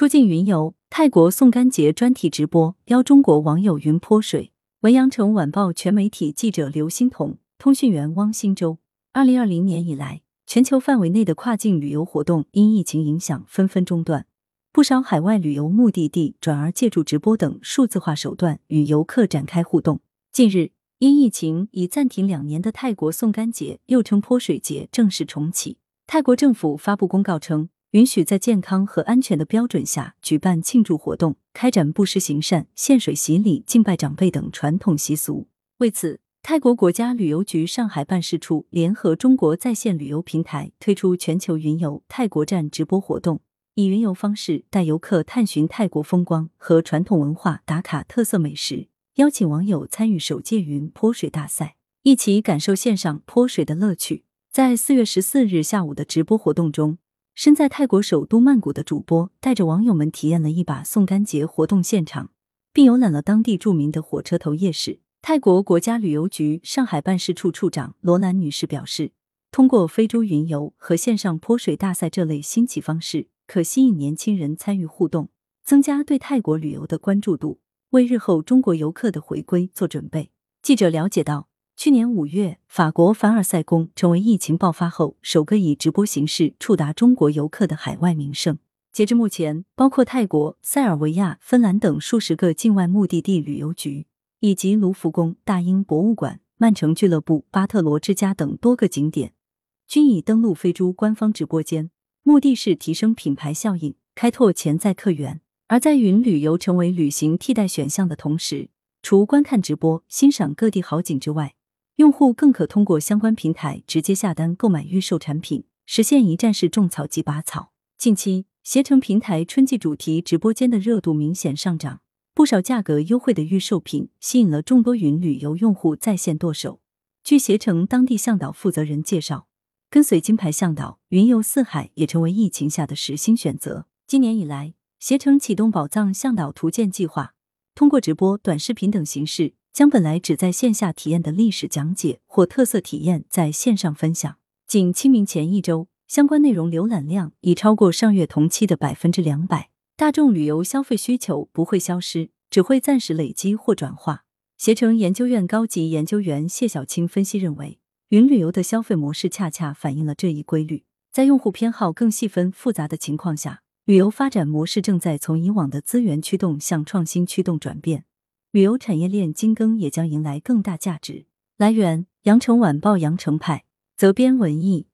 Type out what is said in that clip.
出境云游，泰国送干节专题直播，邀中国网友云泼水。文阳城晚报全媒体记者刘欣彤，通讯员汪新洲。二零二零年以来，全球范围内的跨境旅游活动因疫情影响纷纷中断，不少海外旅游目的地转而借助直播等数字化手段与游客展开互动。近日，因疫情已暂停两年的泰国送干节，又称泼水节，正式重启。泰国政府发布公告称。允许在健康和安全的标准下举办庆祝活动，开展布施行善、献水洗礼、敬拜长辈等传统习俗。为此，泰国国家旅游局上海办事处联合中国在线旅游平台推出全球云游泰国站直播活动，以云游方式带游客探寻泰国风光和传统文化，打卡特色美食，邀请网友参与首届云泼水大赛，一起感受线上泼水的乐趣。在四月十四日下午的直播活动中。身在泰国首都曼谷的主播带着网友们体验了一把送干节活动现场，并游览了当地著名的火车头夜市。泰国国家旅游局上海办事处处长罗兰女士表示，通过非洲云游和线上泼水大赛这类新奇方式，可吸引年轻人参与互动，增加对泰国旅游的关注度，为日后中国游客的回归做准备。记者了解到。去年五月，法国凡尔赛宫成为疫情爆发后首个以直播形式触达中国游客的海外名胜。截至目前，包括泰国、塞尔维亚、芬兰等数十个境外目的地旅游局，以及卢浮宫、大英博物馆、曼城俱乐部、巴特罗之家等多个景点，均已登陆飞猪官方直播间，目的是提升品牌效应，开拓潜在客源。而在云旅游成为旅行替代选项的同时，除观看直播、欣赏各地好景之外，用户更可通过相关平台直接下单购买预售产品，实现一站式种草及拔草。近期，携程平台春季主题直播间的热度明显上涨，不少价格优惠的预售品吸引了众多云旅游用户在线剁手。据携程当地向导负责人介绍，跟随金牌向导，云游四海也成为疫情下的时新选择。今年以来，携程启动宝藏向导图鉴计划，通过直播、短视频等形式。将本来只在线下体验的历史讲解或特色体验在线上分享。仅清明前一周，相关内容浏览量已超过上月同期的百分之两百。大众旅游消费需求不会消失，只会暂时累积或转化。携程研究院高级研究员谢小青分析认为，云旅游的消费模式恰恰反映了这一规律。在用户偏好更细分复杂的情况下，旅游发展模式正在从以往的资源驱动向创新驱动转变。旅游产业链精耕也将迎来更大价值。来源：羊城晚报羊城派，责编：文艺。